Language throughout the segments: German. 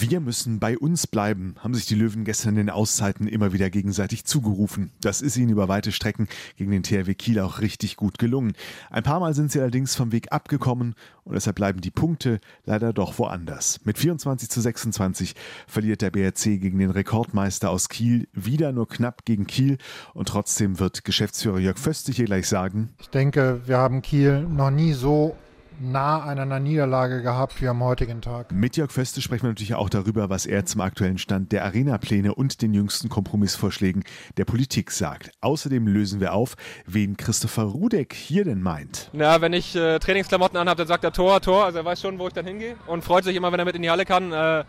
Wir müssen bei uns bleiben, haben sich die Löwen gestern in den Auszeiten immer wieder gegenseitig zugerufen. Das ist ihnen über weite Strecken gegen den THW Kiel auch richtig gut gelungen. Ein paar Mal sind sie allerdings vom Weg abgekommen und deshalb bleiben die Punkte leider doch woanders. Mit 24 zu 26 verliert der BRC gegen den Rekordmeister aus Kiel wieder nur knapp gegen Kiel und trotzdem wird Geschäftsführer Jörg Föstig hier gleich sagen. Ich denke, wir haben Kiel noch nie so nah an einer Niederlage gehabt wie am heutigen Tag. Mit Jörg Föste sprechen wir natürlich auch darüber, was er zum aktuellen Stand der Arena-Pläne und den jüngsten Kompromissvorschlägen der Politik sagt. Außerdem lösen wir auf, wen Christopher Rudek hier denn meint. Na, wenn ich äh, Trainingsklamotten anhabe, dann sagt er Tor, Tor. Also er weiß schon, wo ich dann hingehe und freut sich immer, wenn er mit in die Halle kann. Äh,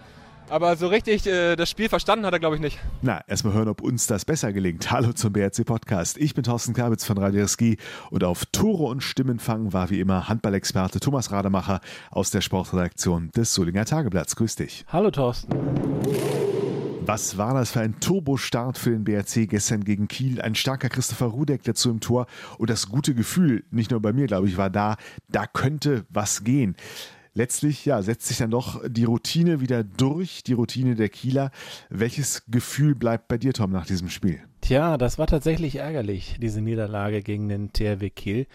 aber so richtig äh, das Spiel verstanden hat er, glaube ich, nicht. Na, erstmal hören, ob uns das besser gelingt. Hallo zum BRC Podcast. Ich bin Thorsten Kabitz von Radio Ski und auf Tore und Stimmenfang war wie immer Handballexperte Thomas Rademacher aus der Sportredaktion des Solinger Tageblatts. Grüß dich. Hallo Thorsten. Was war das für ein Turbostart für den BRC gestern gegen Kiel? Ein starker Christopher Rudek dazu im Tor und das gute Gefühl, nicht nur bei mir, glaube ich, war da, da könnte was gehen letztlich ja, setzt sich dann doch die Routine wieder durch, die Routine der Kieler. Welches Gefühl bleibt bei dir, Tom, nach diesem Spiel? Tja, das war tatsächlich ärgerlich, diese Niederlage gegen den THW Kiel.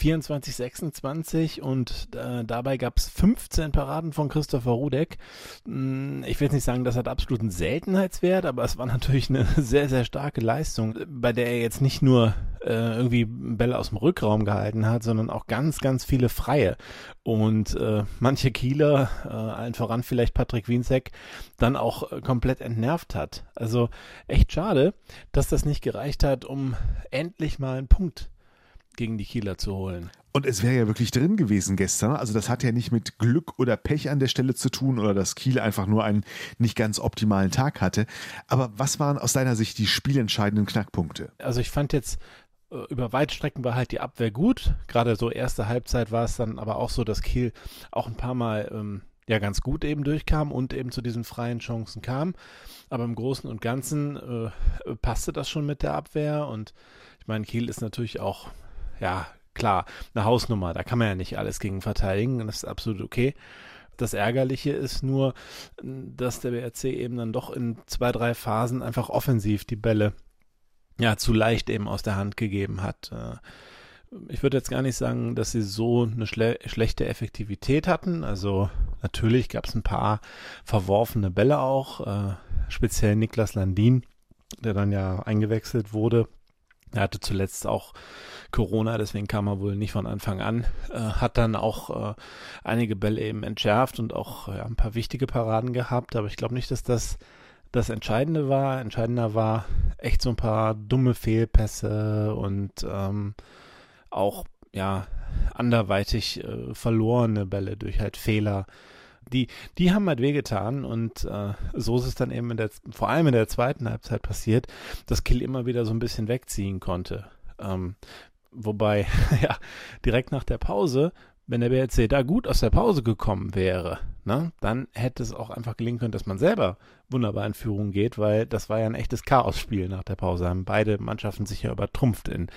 24-26 und äh, dabei gab es 15 Paraden von Christopher Rudek. Hm, ich will jetzt nicht sagen, das hat absoluten Seltenheitswert, aber es war natürlich eine sehr, sehr starke Leistung, bei der er jetzt nicht nur äh, irgendwie Bälle aus dem Rückraum gehalten hat, sondern auch ganz, ganz viele freie. Und äh, manche Kieler, äh, allen voran vielleicht Patrick Wienzek, dann auch äh, komplett entnervt hat. Also echt schade, dass das nicht gereicht hat, um endlich mal einen Punkt gegen die Kieler zu holen. Und es wäre ja wirklich drin gewesen gestern. Also das hat ja nicht mit Glück oder Pech an der Stelle zu tun oder dass Kiel einfach nur einen nicht ganz optimalen Tag hatte. Aber was waren aus deiner Sicht die spielentscheidenden Knackpunkte? Also ich fand jetzt über Weitstrecken war halt die Abwehr gut. Gerade so erste Halbzeit war es dann aber auch so, dass Kiel auch ein paar Mal ähm, ja ganz gut eben durchkam und eben zu diesen freien Chancen kam. Aber im Großen und Ganzen äh, passte das schon mit der Abwehr und ich meine, Kiel ist natürlich auch, ja, klar, eine Hausnummer, da kann man ja nicht alles gegen verteidigen, das ist absolut okay. Das Ärgerliche ist nur, dass der BRC eben dann doch in zwei, drei Phasen einfach offensiv die Bälle ja zu leicht eben aus der Hand gegeben hat. Äh, ich würde jetzt gar nicht sagen, dass sie so eine schle schlechte Effektivität hatten. Also natürlich gab es ein paar verworfene Bälle auch, äh, speziell Niklas Landin, der dann ja eingewechselt wurde. Er hatte zuletzt auch Corona, deswegen kam er wohl nicht von Anfang an. Äh, hat dann auch äh, einige Bälle eben entschärft und auch ja, ein paar wichtige Paraden gehabt. Aber ich glaube nicht, dass das das Entscheidende war. Entscheidender war echt so ein paar dumme Fehlpässe und ähm, auch ja anderweitig äh, verlorene Bälle durch halt Fehler. Die, die haben halt wehgetan und äh, so ist es dann eben in der, vor allem in der zweiten Halbzeit passiert, dass Kill immer wieder so ein bisschen wegziehen konnte. Ähm, wobei, ja, direkt nach der Pause, wenn der BRC da gut aus der Pause gekommen wäre, ne, dann hätte es auch einfach gelingen können, dass man selber wunderbar in Führung geht, weil das war ja ein echtes Chaosspiel nach der Pause. Haben beide Mannschaften sich ja übertrumpft in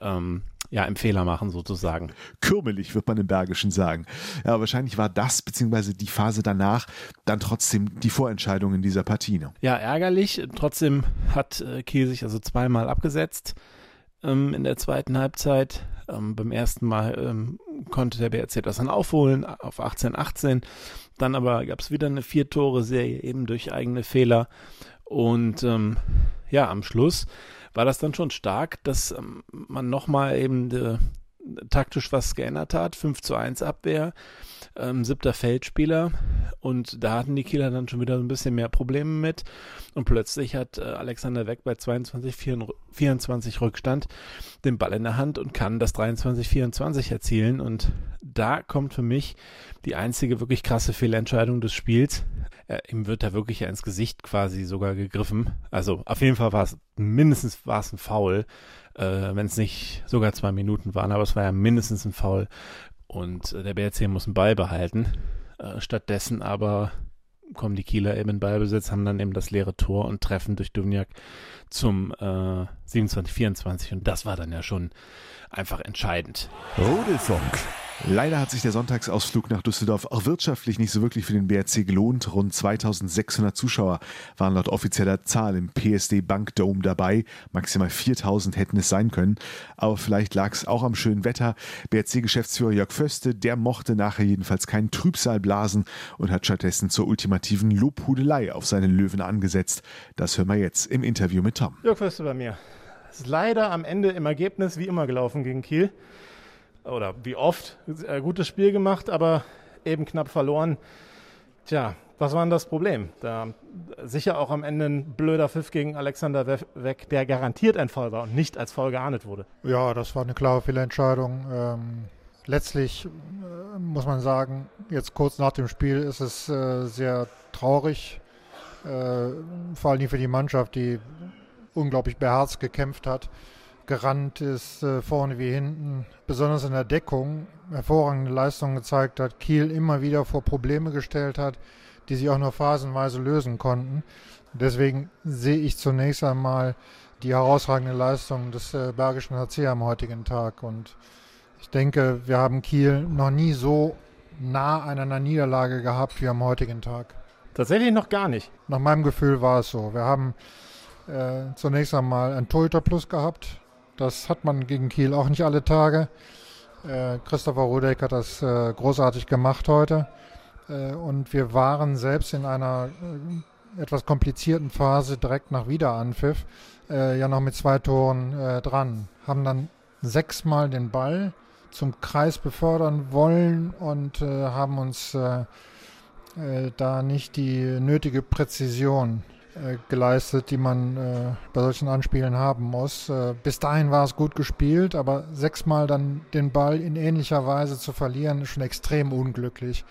ähm, ja, im Fehler machen sozusagen. Kürmelig, wird man im Bergischen sagen. Ja, wahrscheinlich war das, beziehungsweise die Phase danach, dann trotzdem die Vorentscheidung in dieser Partie. Ne? Ja, ärgerlich. Trotzdem hat äh, Kiel sich also zweimal abgesetzt ähm, in der zweiten Halbzeit. Ähm, beim ersten Mal ähm, konnte der BRC das dann aufholen auf 18-18. Dann aber gab es wieder eine Vier-Tore-Serie eben durch eigene Fehler. Und ähm, ja, am Schluss war das dann schon stark, dass ähm, man nochmal eben äh, taktisch was geändert hat. 5 zu 1 Abwehr, ähm, siebter Feldspieler. Und da hatten die Kieler dann schon wieder ein bisschen mehr Probleme mit. Und plötzlich hat äh, Alexander Weck bei 22, 24 Rückstand den Ball in der Hand und kann das 23, 24 erzielen. Und da kommt für mich die einzige wirklich krasse Fehlentscheidung des Spiels äh, ihm wird da wirklich ins Gesicht quasi sogar gegriffen. Also auf jeden Fall war es mindestens war es ein Foul, äh, wenn es nicht sogar zwei Minuten waren, aber es war ja mindestens ein Foul. Und äh, der BRC muss einen Ball behalten. Äh, stattdessen aber kommen die Kieler eben in Ballbesitz, haben dann eben das leere Tor und treffen durch Duvniak zum äh, 27-24 und das war dann ja schon einfach entscheidend. Rudelfunk. Leider hat sich der Sonntagsausflug nach Düsseldorf auch wirtschaftlich nicht so wirklich für den BRC gelohnt. Rund 2600 Zuschauer waren laut offizieller Zahl im PSD Bank Dome dabei. Maximal 4000 hätten es sein können. Aber vielleicht lag es auch am schönen Wetter. BRC-Geschäftsführer Jörg Föste, der mochte nachher jedenfalls keinen Trübsal blasen und hat stattdessen zur ultimativen Lobhudelei auf seinen Löwen angesetzt. Das hören wir jetzt im Interview mit Tom. Jörg Föste bei mir. Es ist leider am Ende im Ergebnis wie immer gelaufen gegen Kiel oder wie oft, äh, gutes Spiel gemacht, aber eben knapp verloren. Tja, was war denn das Problem? Da sicher auch am Ende ein blöder Pfiff gegen Alexander weg, der garantiert ein Fall war und nicht als Foul geahndet wurde. Ja, das war eine klare Fehlentscheidung. Ähm, letztlich äh, muss man sagen, jetzt kurz nach dem Spiel ist es äh, sehr traurig, äh, vor allem für die Mannschaft, die unglaublich beherzt gekämpft hat gerannt ist, äh, vorne wie hinten, besonders in der Deckung, hervorragende Leistungen gezeigt hat, Kiel immer wieder vor Probleme gestellt hat, die sie auch nur phasenweise lösen konnten. Deswegen sehe ich zunächst einmal die herausragende Leistung des äh, Bergischen HC am heutigen Tag. Und ich denke, wir haben Kiel noch nie so nah an einer Niederlage gehabt wie am heutigen Tag. Tatsächlich noch gar nicht. Nach meinem Gefühl war es so. Wir haben äh, zunächst einmal ein Torhüter Plus gehabt. Das hat man gegen Kiel auch nicht alle Tage. Äh, Christopher Rudeck hat das äh, großartig gemacht heute. Äh, und wir waren selbst in einer äh, etwas komplizierten Phase direkt nach Wiederanpfiff äh, ja noch mit zwei Toren äh, dran. Haben dann sechsmal den Ball zum Kreis befördern wollen und haben uns da nicht die nötige Präzision geleistet, die man äh, bei solchen Anspielen haben muss. Äh, bis dahin war es gut gespielt, aber sechsmal dann den Ball in ähnlicher Weise zu verlieren, ist schon extrem unglücklich,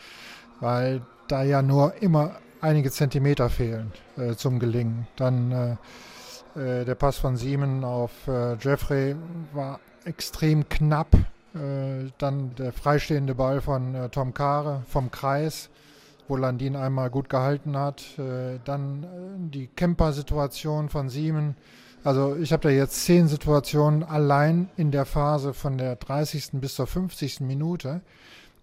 weil da ja nur immer einige Zentimeter fehlen äh, zum Gelingen. Dann äh, der Pass von Siemen auf Jeffrey war extrem knapp. dann der freistehende Ball von Tom Kare vom Kreis wo Landin einmal gut gehalten hat. Äh, dann äh, die Camper-Situation von Siemen. Also ich habe da jetzt zehn Situationen allein in der Phase von der 30. bis zur 50. Minute,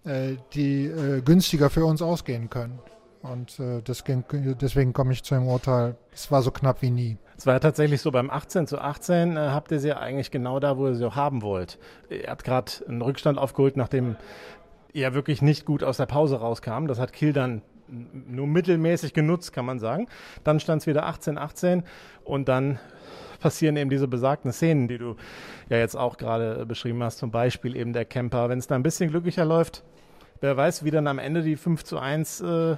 äh, die günstiger für uns ausgehen können. Und deswegen, komme ich zu dem Urteil, es war so knapp wie nie. Es war ja tatsächlich so, beim 18 zu 18 äh, habt ihr sie eigentlich genau da, wo ihr sie auch haben wollt. Ihr habt gerade einen Rückstand aufgeholt, nachdem ja wirklich nicht gut aus der Pause rauskam. Das hat Kiel dann nur mittelmäßig genutzt, kann man sagen. Dann stand es wieder 18-18 und dann passieren eben diese besagten Szenen, die du ja jetzt auch gerade beschrieben hast, zum Beispiel eben der Camper. Wenn es da ein bisschen glücklicher läuft, wer weiß, wie dann am Ende die 5 zu 1 äh,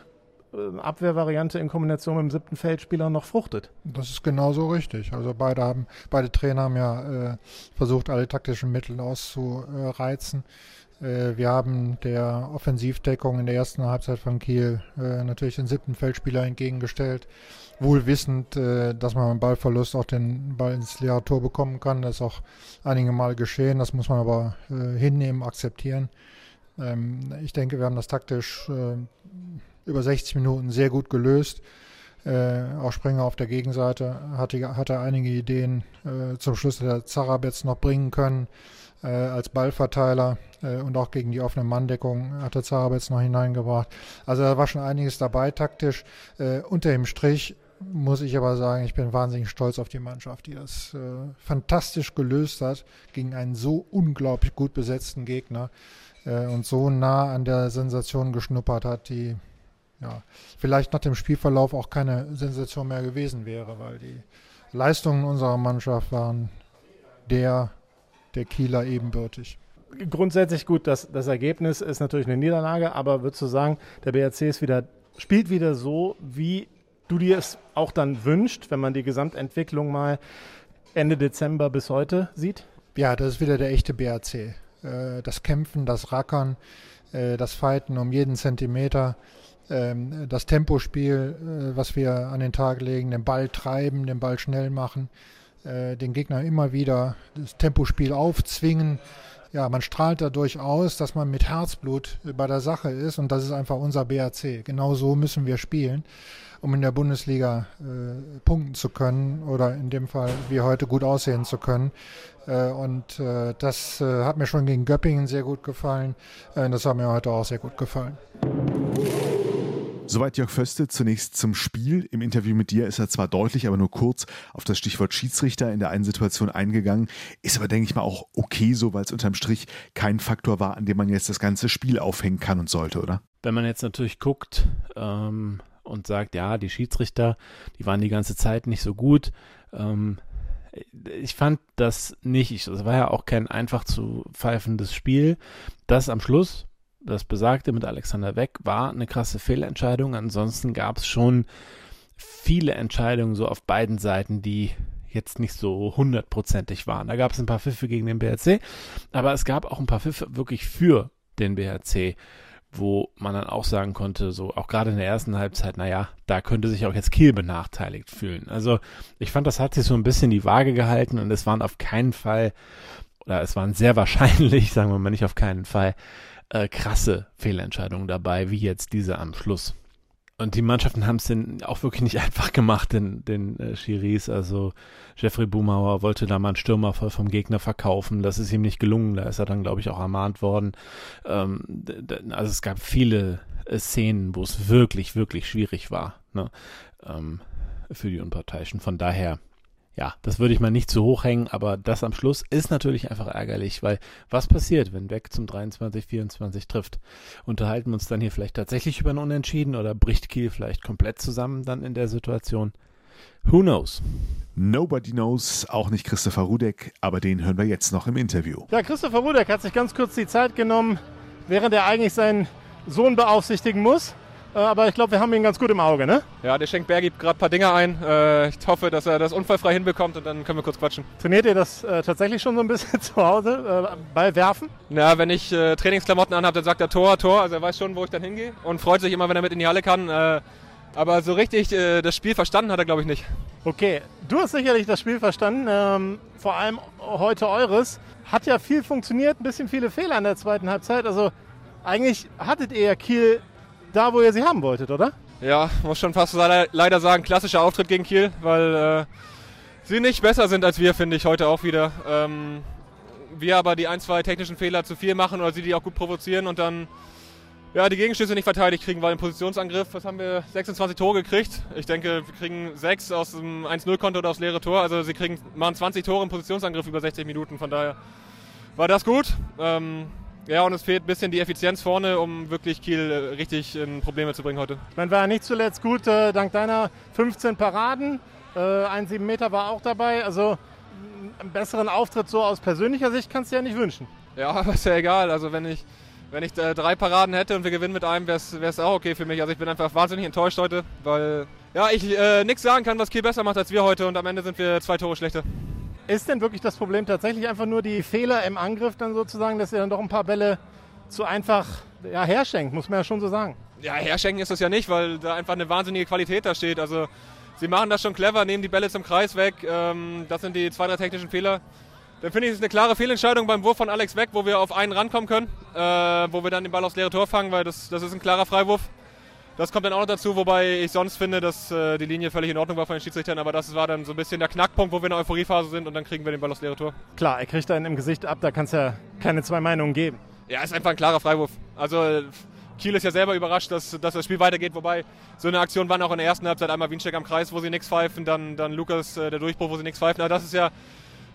Abwehrvariante in Kombination mit dem siebten Feldspieler noch fruchtet. Das ist genauso richtig. Also beide haben, beide Trainer haben ja äh, versucht, alle taktischen Mittel auszureizen. Äh, wir haben der Offensivdeckung in der ersten Halbzeit von Kiel äh, natürlich den siebten Feldspieler entgegengestellt, wohl wissend, äh, dass man beim Ballverlust auch den Ball ins leere Tor bekommen kann. Das ist auch einige Mal geschehen, das muss man aber hinnehmen, akzeptieren. Ähm, ich denke, wir haben das taktisch über 60 Minuten sehr gut gelöst. auch Springer auf der Gegenseite hatte, hatte einige Ideen zum Schluss der Zarabetz noch bringen können äh, als Ballverteiler äh, und auch gegen die offene Manndeckung hat der Zarabetz noch hineingebracht. Also da war schon einiges dabei taktisch. Äh, unter dem Strich muss ich aber sagen, ich bin wahnsinnig stolz auf die Mannschaft, die das äh, fantastisch gelöst hat gegen einen so unglaublich gut besetzten Gegner äh, und so nah an der Sensation geschnuppert hat, die ja, vielleicht nach dem Spielverlauf auch keine Sensation mehr gewesen wäre, weil die Leistungen unserer Mannschaft waren der der Kieler ebenbürtig. Grundsätzlich gut, das, das Ergebnis ist natürlich eine Niederlage, aber würdest du sagen, der BRC ist wieder, spielt wieder so, wie du dir es auch dann wünscht, wenn man die Gesamtentwicklung mal Ende Dezember bis heute sieht? Ja, das ist wieder der echte BRC. Äh, das Kämpfen, das Rackern, äh, das Fighten um jeden Zentimeter, ähm, das Tempospiel, äh, was wir an den Tag legen, den Ball treiben, den Ball schnell machen. Äh, den Gegner immer wieder das Tempospiel aufzwingen. Ja, man strahlt dadurch aus, dass man mit Herzblut bei der Sache ist und das ist einfach unser BAC. Genau so müssen wir spielen, um in der Bundesliga äh, punkten zu können oder in dem Fall wie heute gut aussehen zu können. Äh, und äh, das äh, hat mir schon gegen Göppingen sehr gut gefallen. Äh, das hat mir heute auch sehr gut gefallen. Soweit Jörg Föste zunächst zum Spiel. Im Interview mit dir ist er zwar deutlich, aber nur kurz auf das Stichwort Schiedsrichter in der einen Situation eingegangen. Ist aber, denke ich mal, auch okay so, weil es unterm Strich kein Faktor war, an dem man jetzt das ganze Spiel aufhängen kann und sollte, oder? Wenn man jetzt natürlich guckt ähm, und sagt, ja, die Schiedsrichter, die waren die ganze Zeit nicht so gut. Ähm, ich fand das nicht. Es war ja auch kein einfach zu pfeifendes Spiel. Das am Schluss das besagte mit Alexander Weck war eine krasse Fehlentscheidung. Ansonsten gab es schon viele Entscheidungen so auf beiden Seiten, die jetzt nicht so hundertprozentig waren. Da gab es ein paar Pfiffe gegen den BRC, aber es gab auch ein paar Pfiffe wirklich für den BRC, wo man dann auch sagen konnte, so auch gerade in der ersten Halbzeit, naja, da könnte sich auch jetzt Kiel benachteiligt fühlen. Also ich fand, das hat sich so ein bisschen die Waage gehalten und es waren auf keinen Fall, oder es waren sehr wahrscheinlich, sagen wir mal nicht auf keinen Fall, äh, krasse Fehlentscheidungen dabei, wie jetzt diese am Schluss. Und die Mannschaften haben es denn auch wirklich nicht einfach gemacht, den, den äh, Schiris. Also Jeffrey Boomauer wollte da mal einen Stürmer voll vom Gegner verkaufen. Das ist ihm nicht gelungen. Da ist er dann, glaube ich, auch ermahnt worden. Ähm, also es gab viele äh, Szenen, wo es wirklich, wirklich schwierig war ne? ähm, für die Unparteiischen. Von daher ja, das würde ich mal nicht zu hoch hängen, aber das am Schluss ist natürlich einfach ärgerlich, weil was passiert, wenn Beck zum 23, 24 trifft? Unterhalten wir uns dann hier vielleicht tatsächlich über ein Unentschieden oder bricht Kiel vielleicht komplett zusammen dann in der Situation? Who knows? Nobody knows, auch nicht Christopher Rudek, aber den hören wir jetzt noch im Interview. Ja, Christopher Rudek hat sich ganz kurz die Zeit genommen, während er eigentlich seinen Sohn beaufsichtigen muss aber ich glaube, wir haben ihn ganz gut im Auge, ne? Ja, der schenkt Bergi gerade ein paar Dinge ein. Äh, ich hoffe, dass er das unfallfrei hinbekommt und dann können wir kurz quatschen. Trainiert ihr das äh, tatsächlich schon so ein bisschen zu Hause äh, bei Werfen? Ja, wenn ich äh, Trainingsklamotten anhabe, dann sagt er Tor, Tor. Also er weiß schon, wo ich dann hingehe und freut sich immer, wenn er mit in die Halle kann. Äh, aber so richtig das Spiel verstanden hat er, glaube ich, nicht. Okay, du hast sicherlich das Spiel verstanden. Ähm, vor allem heute eures. Hat ja viel funktioniert, ein bisschen viele Fehler in der zweiten Halbzeit. Also eigentlich hattet ihr ja Kiel da, wo ihr sie haben wolltet, oder? Ja, muss schon fast leider sagen, klassischer Auftritt gegen Kiel, weil äh, sie nicht besser sind als wir, finde ich, heute auch wieder. Ähm, wir aber die ein, zwei technischen Fehler zu viel machen oder sie die auch gut provozieren und dann ja, die Gegenschüsse nicht verteidigt kriegen, weil im Positionsangriff, was haben wir, 26 Tore gekriegt. Ich denke, wir kriegen 6 aus dem 1-0-Konto oder aufs leere Tor. Also sie kriegen, machen 20 Tore im Positionsangriff über 60 Minuten. Von daher war das gut. Ähm, ja, und es fehlt ein bisschen die Effizienz vorne, um wirklich Kiel äh, richtig in Probleme zu bringen heute. Meine, war ja nicht zuletzt gut, äh, dank deiner 15 Paraden. Äh, ein 7 Meter war auch dabei. Also einen besseren Auftritt so aus persönlicher Sicht kannst du ja nicht wünschen. Ja, aber ist ja egal. Also wenn ich, wenn ich äh, drei Paraden hätte und wir gewinnen mit einem, wäre es auch okay für mich. Also ich bin einfach wahnsinnig enttäuscht heute, weil ja, ich äh, nichts sagen kann, was Kiel besser macht als wir heute und am Ende sind wir zwei Tore schlechter. Ist denn wirklich das Problem tatsächlich einfach nur die Fehler im Angriff dann sozusagen, dass ihr dann doch ein paar Bälle zu einfach ja, herschenkt, muss man ja schon so sagen. Ja, herschenken ist das ja nicht, weil da einfach eine wahnsinnige Qualität da steht. Also sie machen das schon clever, nehmen die Bälle zum Kreis weg. Ähm, das sind die zwei, drei technischen Fehler. Dann finde ich es eine klare Fehlentscheidung beim Wurf von Alex weg, wo wir auf einen rankommen können, äh, wo wir dann den Ball aufs leere Tor fangen, weil das, das ist ein klarer Freiwurf. Das kommt dann auch noch dazu, wobei ich sonst finde, dass äh, die Linie völlig in Ordnung war von den Schiedsrichtern, aber das war dann so ein bisschen der Knackpunkt, wo wir in der Euphoriephase sind und dann kriegen wir den Ball aufs leere Tor. Klar, er kriegt einen im Gesicht ab, da kann es ja keine zwei Meinungen geben. Ja, ist einfach ein klarer Freiwurf. Also Kiel ist ja selber überrascht, dass, dass das Spiel weitergeht, wobei so eine Aktion war auch in der ersten Halbzeit einmal Wiencheck am Kreis, wo sie nichts pfeifen, dann, dann Lukas äh, der Durchbruch, wo sie nichts pfeifen. Aber das ist ja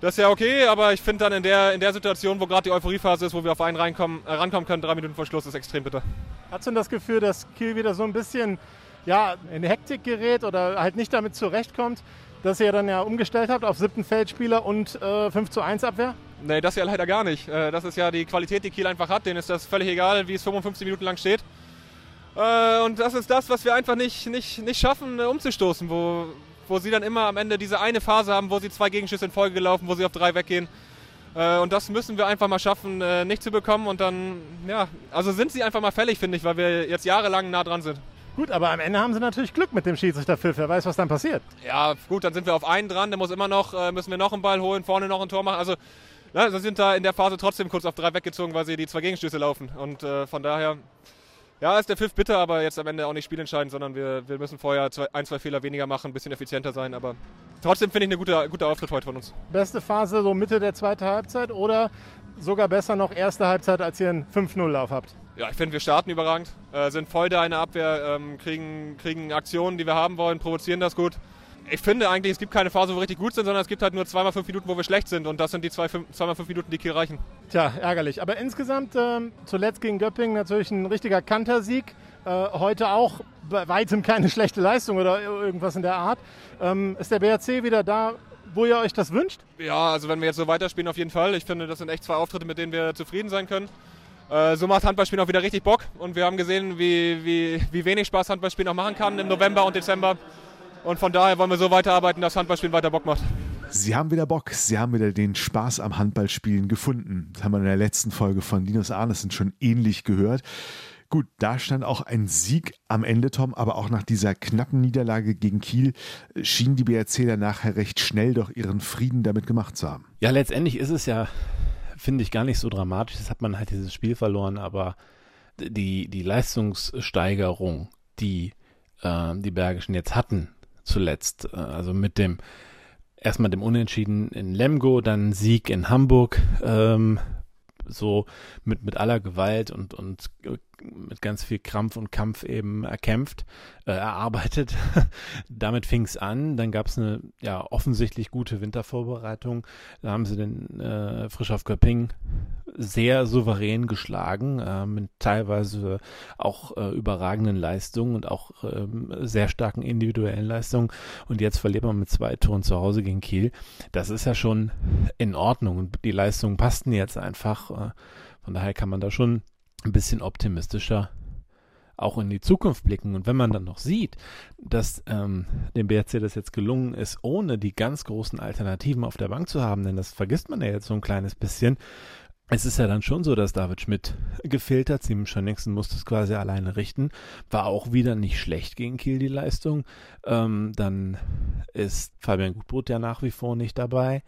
das ist ja okay, aber ich finde dann in der, in der Situation, wo gerade die Euphoriephase ist, wo wir auf einen reinkommen, äh, rankommen können, drei Minuten vor Schluss, ist extrem bitter. Hast du das Gefühl, dass Kiel wieder so ein bisschen ja, in Hektik gerät oder halt nicht damit zurechtkommt, dass ihr dann ja umgestellt habt auf siebten Feldspieler und äh, 5 zu 1 Abwehr? Nee, das ja leider gar nicht. Äh, das ist ja die Qualität, die Kiel einfach hat. Denen ist das völlig egal, wie es 55 Minuten lang steht. Äh, und das ist das, was wir einfach nicht, nicht, nicht schaffen, äh, umzustoßen, wo, wo sie dann immer am Ende diese eine Phase haben, wo sie zwei Gegenschüsse in Folge gelaufen, wo sie auf drei weggehen. Und das müssen wir einfach mal schaffen, nicht zu bekommen. Und dann, ja, also sind sie einfach mal fällig, finde ich, weil wir jetzt jahrelang nah dran sind. Gut, aber am Ende haben sie natürlich Glück mit dem Schiedsrichterpfiff. Wer weiß, was dann passiert. Ja, gut, dann sind wir auf einen dran. Der muss immer noch, äh, müssen wir noch einen Ball holen, vorne noch ein Tor machen. Also, na, sie sind da in der Phase trotzdem kurz auf drei weggezogen, weil sie die zwei Gegenstöße laufen. Und äh, von daher, ja, ist der Pfiff bitter, aber jetzt am Ende auch nicht spielentscheidend, sondern wir, wir müssen vorher zwei, ein, zwei Fehler weniger machen, ein bisschen effizienter sein. Aber trotzdem finde ich ein guter, guter Auftritt heute von uns. Beste Phase so Mitte der zweiten Halbzeit oder sogar besser noch erste Halbzeit, als ihr einen 5-0-Lauf habt? Ja, ich finde, wir starten überragend, äh, sind voll da in der Abwehr, ähm, kriegen, kriegen Aktionen, die wir haben wollen, provozieren das gut. Ich finde eigentlich, es gibt keine Phase, wo wir richtig gut sind, sondern es gibt halt nur zweimal fünf Minuten, wo wir schlecht sind. Und das sind die zwei, fünf, zweimal fünf Minuten, die hier reichen. Tja, ärgerlich. Aber insgesamt ähm, zuletzt gegen Göppingen natürlich ein richtiger Kantersieg. Äh, heute auch bei weitem keine schlechte Leistung oder irgendwas in der Art. Ähm, ist der BRC wieder da, wo ihr euch das wünscht? Ja, also wenn wir jetzt so weiterspielen, auf jeden Fall. Ich finde, das sind echt zwei Auftritte, mit denen wir zufrieden sein können. Äh, so macht Handballspielen auch wieder richtig Bock und wir haben gesehen, wie, wie, wie wenig Spaß Handballspielen auch machen kann im November und Dezember. Und von daher wollen wir so weiterarbeiten, dass Handballspielen weiter Bock macht. Sie haben wieder Bock, Sie haben wieder den Spaß am Handballspielen gefunden. Das haben wir in der letzten Folge von Linus Arnesen schon ähnlich gehört. Gut, da stand auch ein Sieg am Ende, Tom, aber auch nach dieser knappen Niederlage gegen Kiel schien die BRC dann nachher recht schnell doch ihren Frieden damit gemacht zu haben. Ja, letztendlich ist es ja finde ich gar nicht so dramatisch. Das hat man halt dieses Spiel verloren, aber die, die Leistungssteigerung, die äh, die Bergischen jetzt hatten, zuletzt, äh, also mit dem erstmal dem Unentschieden in Lemgo, dann Sieg in Hamburg, ähm, so mit, mit aller Gewalt und, und mit ganz viel Krampf und Kampf eben erkämpft, äh, erarbeitet. Damit fing es an. Dann gab es eine ja offensichtlich gute Wintervorbereitung. Da haben sie den äh, Frisch auf Köpping sehr souverän geschlagen, äh, mit teilweise auch äh, überragenden Leistungen und auch äh, sehr starken individuellen Leistungen. Und jetzt verliert man mit zwei Toren zu Hause gegen Kiel. Das ist ja schon in Ordnung. Und die Leistungen passten jetzt einfach. Äh, von daher kann man da schon ein bisschen optimistischer auch in die Zukunft blicken. Und wenn man dann noch sieht, dass ähm, dem BRC das jetzt gelungen ist, ohne die ganz großen Alternativen auf der Bank zu haben, denn das vergisst man ja jetzt so ein kleines bisschen. Es ist ja dann schon so, dass David Schmidt gefehlt hat. Simon Schönningsen musste es quasi alleine richten. War auch wieder nicht schlecht gegen Kiel die Leistung. Ähm, dann ist Fabian Gutbrot ja nach wie vor nicht dabei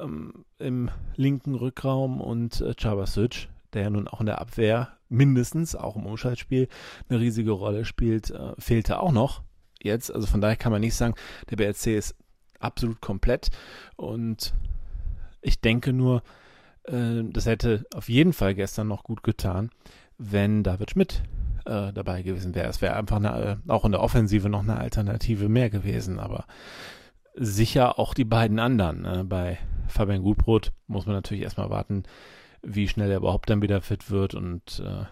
ähm, im linken Rückraum und äh, Chabasic der ja nun auch in der Abwehr mindestens, auch im Umschaltspiel, eine riesige Rolle spielt, äh, fehlte auch noch jetzt. Also von daher kann man nicht sagen, der BRC ist absolut komplett. Und ich denke nur, äh, das hätte auf jeden Fall gestern noch gut getan, wenn David Schmidt äh, dabei gewesen wäre. Es wäre einfach eine, äh, auch in der Offensive noch eine Alternative mehr gewesen, aber sicher auch die beiden anderen. Äh, bei Fabian Gutbrot muss man natürlich erstmal warten, wie schnell er überhaupt dann wieder fit wird und äh,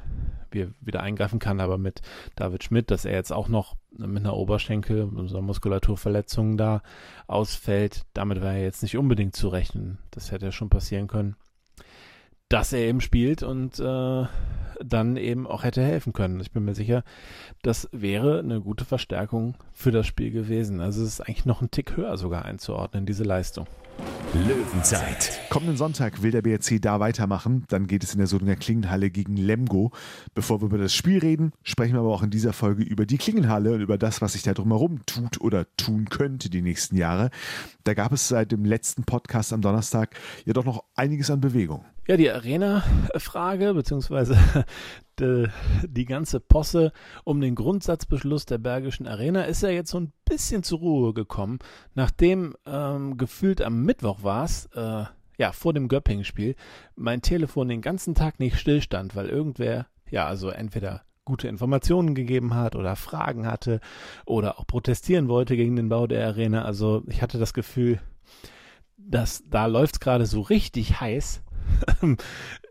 wie er wieder eingreifen kann. Aber mit David Schmidt, dass er jetzt auch noch mit einer Oberschenkel, mit einer Muskulaturverletzung da ausfällt, damit war er jetzt nicht unbedingt zu rechnen. Das hätte ja schon passieren können, dass er eben spielt und äh, dann eben auch hätte helfen können. Ich bin mir sicher, das wäre eine gute Verstärkung für das Spiel gewesen. Also es ist eigentlich noch ein Tick höher sogar einzuordnen, diese Leistung. Löwenzeit. Kommenden Sonntag will der BRC da weitermachen. Dann geht es in der Solinger Klingenhalle gegen Lemgo. Bevor wir über das Spiel reden, sprechen wir aber auch in dieser Folge über die Klingenhalle und über das, was sich da drumherum tut oder tun könnte die nächsten Jahre. Da gab es seit dem letzten Podcast am Donnerstag ja doch noch einiges an Bewegung. Ja, die Arena-Frage, beziehungsweise die, die, ganze Posse um den Grundsatzbeschluss der Bergischen Arena ist ja jetzt so ein bisschen zur Ruhe gekommen, nachdem ähm, gefühlt am Mittwoch war es, äh, ja, vor dem Göppingen-Spiel, mein Telefon den ganzen Tag nicht stillstand, weil irgendwer, ja, also entweder gute Informationen gegeben hat oder Fragen hatte oder auch protestieren wollte gegen den Bau der Arena. Also ich hatte das Gefühl, dass da läuft es gerade so richtig heiß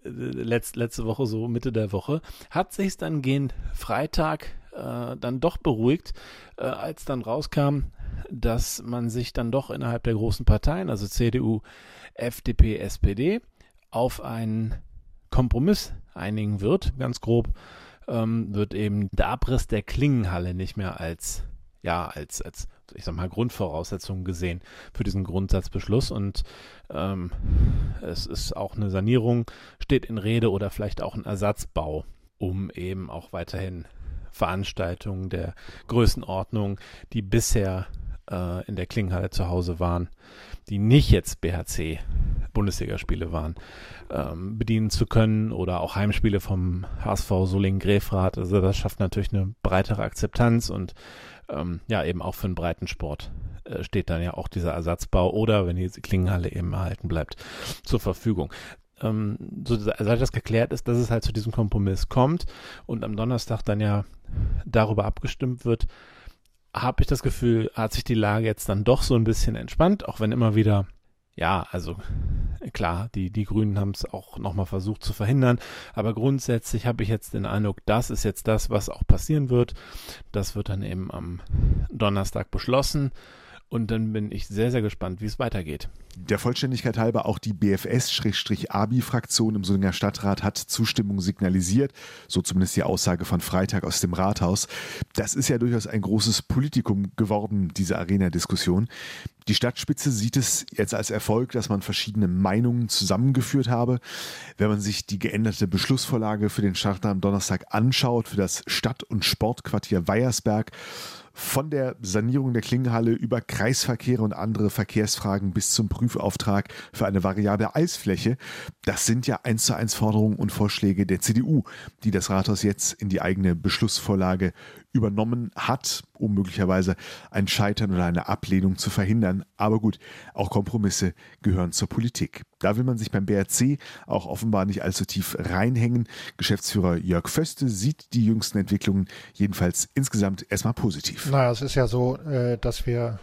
Letz, letzte Woche, so Mitte der Woche, hat sich dann gehen Freitag äh, dann doch beruhigt, äh, als dann rauskam, dass man sich dann doch innerhalb der großen Parteien, also CDU, FDP, SPD, auf einen Kompromiss einigen wird. Ganz grob ähm, wird eben der Abriss der Klingenhalle nicht mehr als ja, als, als, ich sag mal, Grundvoraussetzung gesehen für diesen Grundsatzbeschluss. Und ähm, es ist auch eine Sanierung, steht in Rede oder vielleicht auch ein Ersatzbau, um eben auch weiterhin Veranstaltungen der Größenordnung, die bisher äh, in der Klingenhalle zu Hause waren, die nicht jetzt BHC Bundesligaspiele waren, ähm, bedienen zu können oder auch Heimspiele vom HSV Solingen-Grefrath. Also das schafft natürlich eine breitere Akzeptanz und ähm, ja, eben auch für einen breiten Sport äh, steht dann ja auch dieser Ersatzbau oder wenn die Klingenhalle eben erhalten bleibt, zur Verfügung. Ähm, so, seit das geklärt ist, dass es halt zu diesem Kompromiss kommt und am Donnerstag dann ja darüber abgestimmt wird, habe ich das Gefühl, hat sich die Lage jetzt dann doch so ein bisschen entspannt, auch wenn immer wieder, ja, also klar, die, die Grünen haben es auch nochmal versucht zu verhindern, aber grundsätzlich habe ich jetzt den Eindruck, das ist jetzt das, was auch passieren wird. Das wird dann eben am Donnerstag beschlossen. Und dann bin ich sehr, sehr gespannt, wie es weitergeht. Der Vollständigkeit halber auch die BFS-ABI-Fraktion im Solinger Stadtrat hat Zustimmung signalisiert, so zumindest die Aussage von Freitag aus dem Rathaus. Das ist ja durchaus ein großes Politikum geworden, diese Arena-Diskussion. Die Stadtspitze sieht es jetzt als Erfolg, dass man verschiedene Meinungen zusammengeführt habe. Wenn man sich die geänderte Beschlussvorlage für den Start am Donnerstag anschaut, für das Stadt- und Sportquartier Weiersberg, von der Sanierung der Klingenhalle über Kreisverkehre und andere Verkehrsfragen bis zum Prüfauftrag für eine variable Eisfläche. Das sind ja eins zu eins Forderungen und Vorschläge der CDU, die das Rathaus jetzt in die eigene Beschlussvorlage übernommen hat, um möglicherweise ein Scheitern oder eine Ablehnung zu verhindern. Aber gut, auch Kompromisse gehören zur Politik. Da will man sich beim BRC auch offenbar nicht allzu tief reinhängen. Geschäftsführer Jörg Föste sieht die jüngsten Entwicklungen jedenfalls insgesamt erstmal positiv. Naja, es ist ja so, äh, dass wir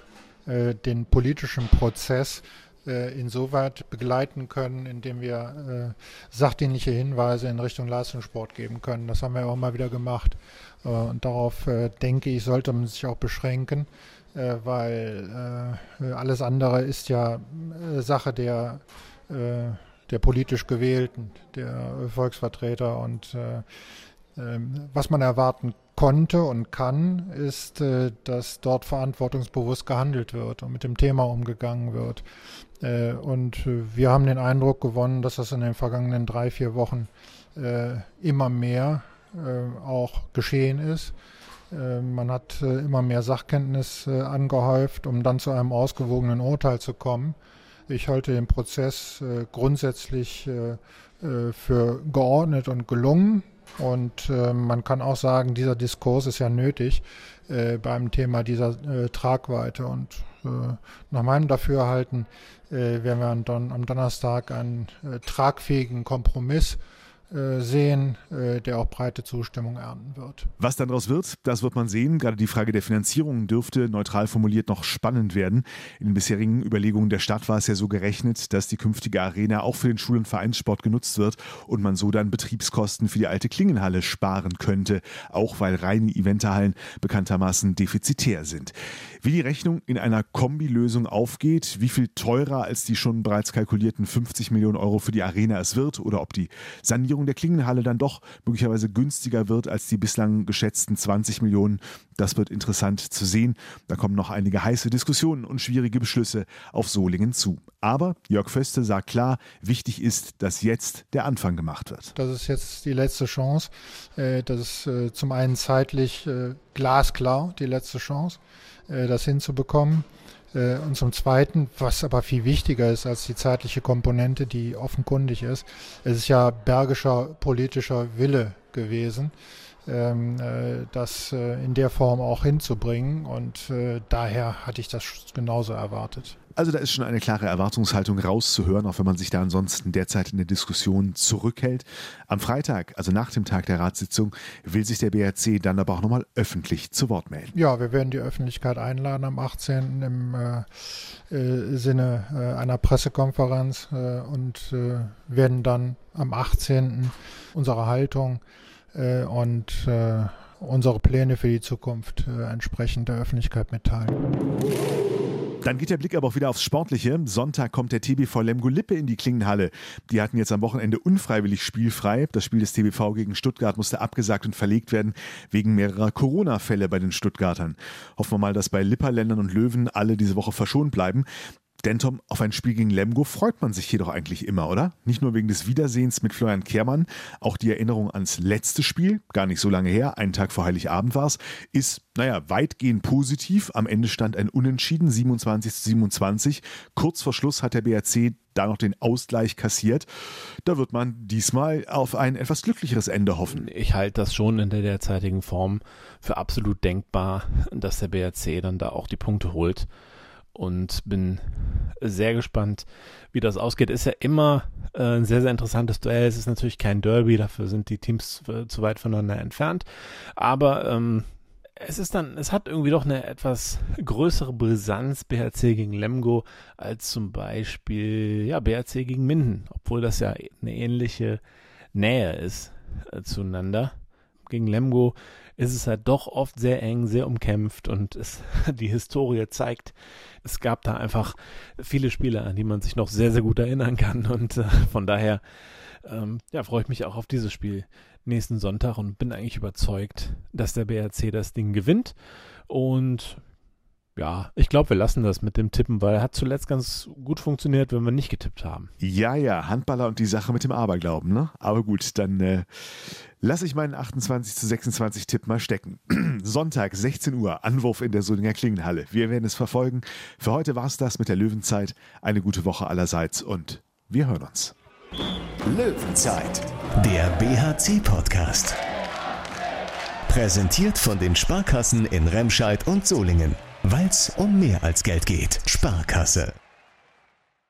äh, den politischen Prozess äh, insoweit begleiten können, indem wir sachdienliche Hinweise in Richtung Leistungssport geben können. Das haben wir auch mal wieder gemacht. Und darauf denke ich, sollte man sich auch beschränken, weil alles andere ist ja Sache der der politisch Gewählten, der Volksvertreter. Und äh, äh, was man erwarten konnte und kann, ist, äh, dass dort verantwortungsbewusst gehandelt wird und mit dem Thema umgegangen wird. Äh, und wir haben den Eindruck gewonnen, dass das in den vergangenen drei, vier Wochen äh, immer mehr äh, auch geschehen ist. Man hat immer mehr Sachkenntnis angehäuft, um dann zu einem ausgewogenen Urteil zu kommen. Ich halte den Prozess äh, grundsätzlich äh, äh, für geordnet und gelungen. Und äh, man kann auch sagen, dieser Diskurs ist ja nötig äh, beim Thema dieser äh, Tragweite. Und nach meinem Dafürhalten werden wir dann am Donnerstag einen tragfähigen Kompromiss äh, sehen, äh, der auch breite Zustimmung ernten wird. Was dann daraus wird, das wird man sehen. Gerade die Frage der Finanzierung dürfte neutral formuliert noch spannend werden. In den bisherigen Überlegungen der Stadt war es ja so gerechnet, dass die künftige Arena auch für den Schul- und Vereinssport genutzt wird und man so dann Betriebskosten für die alte Klingenhalle sparen könnte, auch weil reine Eventerhallen bekanntermaßen defizitär sind. Wie die Rechnung in einer Kombilösung aufgeht, wie viel teurer als die schon bereits kalkulierten 50 Millionen Euro für die Arena es wird oder ob die Sanierung der Klingenhalle dann doch möglicherweise günstiger wird als die bislang geschätzten 20 Millionen. Das wird interessant zu sehen. Da kommen noch einige heiße Diskussionen und schwierige Beschlüsse auf Solingen zu. Aber Jörg Föste sagt klar, wichtig ist, dass jetzt der Anfang gemacht wird. Das ist jetzt die letzte Chance. Äh, das ist äh, zum einen zeitlich äh, glasklar die letzte Chance, das hinzubekommen. Äh, und zum Zweiten, was aber viel wichtiger ist als die zeitliche Komponente, die offenkundig ist, es ist ja bergischer politischer Wille gewesen, ähm, äh, das äh, in der Form auch hinzubringen. Und daher hatte ich das genauso erwartet. Also da ist schon eine klare Erwartungshaltung rauszuhören, auch wenn man sich da ansonsten derzeit in der Diskussion zurückhält. Am Freitag, also nach dem Tag der Ratssitzung, will sich der BRC dann aber auch nochmal öffentlich zu Wort melden. Ja, wir werden die Öffentlichkeit einladen am 18. im äh, äh, Sinne äh, einer Pressekonferenz äh, und äh, werden dann am 18. unsere Haltung und unsere Pläne für die Zukunft entsprechend der Öffentlichkeit mitteilen. Dann geht der Blick aber auch wieder aufs Sportliche. Sonntag kommt der TBV Lemgo Lippe in die Klingenhalle. Die hatten jetzt am Wochenende unfreiwillig spielfrei. Das Spiel des TBV gegen Stuttgart musste abgesagt und verlegt werden wegen mehrerer Corona-Fälle bei den Stuttgartern. Hoffen wir mal, dass bei Lipperländern und Löwen alle diese Woche verschont bleiben. Denn Tom, auf ein Spiel gegen Lemgo freut man sich jedoch eigentlich immer, oder? Nicht nur wegen des Wiedersehens mit Florian Kehrmann, auch die Erinnerung ans letzte Spiel, gar nicht so lange her, einen Tag vor Heiligabend war es, ist, naja, weitgehend positiv. Am Ende stand ein Unentschieden, 27 zu 27. Kurz vor Schluss hat der BRC da noch den Ausgleich kassiert. Da wird man diesmal auf ein etwas glücklicheres Ende hoffen. Ich halte das schon in der derzeitigen Form für absolut denkbar, dass der BRC dann da auch die Punkte holt und bin sehr gespannt, wie das ausgeht. Ist ja immer äh, ein sehr, sehr interessantes Duell. Es ist natürlich kein Derby, dafür sind die Teams äh, zu weit voneinander entfernt. Aber ähm, es ist dann, es hat irgendwie doch eine etwas größere Brisanz BHC gegen Lemgo als zum Beispiel ja BHC gegen Minden, obwohl das ja eine ähnliche Nähe ist äh, zueinander. Gegen Lemgo ist es halt doch oft sehr eng, sehr umkämpft und es, die Historie zeigt, es gab da einfach viele Spiele, an die man sich noch sehr, sehr gut erinnern kann und äh, von daher ähm, ja, freue ich mich auch auf dieses Spiel nächsten Sonntag und bin eigentlich überzeugt, dass der BRC das Ding gewinnt und ja, ich glaube, wir lassen das mit dem Tippen, weil er hat zuletzt ganz gut funktioniert, wenn wir nicht getippt haben. Ja, ja, Handballer und die Sache mit dem Aberglauben, ne? Aber gut, dann äh, lasse ich meinen 28 zu 26 Tipp mal stecken. Sonntag, 16 Uhr, Anwurf in der Solinger Klingenhalle. Wir werden es verfolgen. Für heute war es das mit der Löwenzeit. Eine gute Woche allerseits und wir hören uns. Löwenzeit, der BHC-Podcast. Präsentiert von den Sparkassen in Remscheid und Solingen. Weil es um mehr als Geld geht. Sparkasse.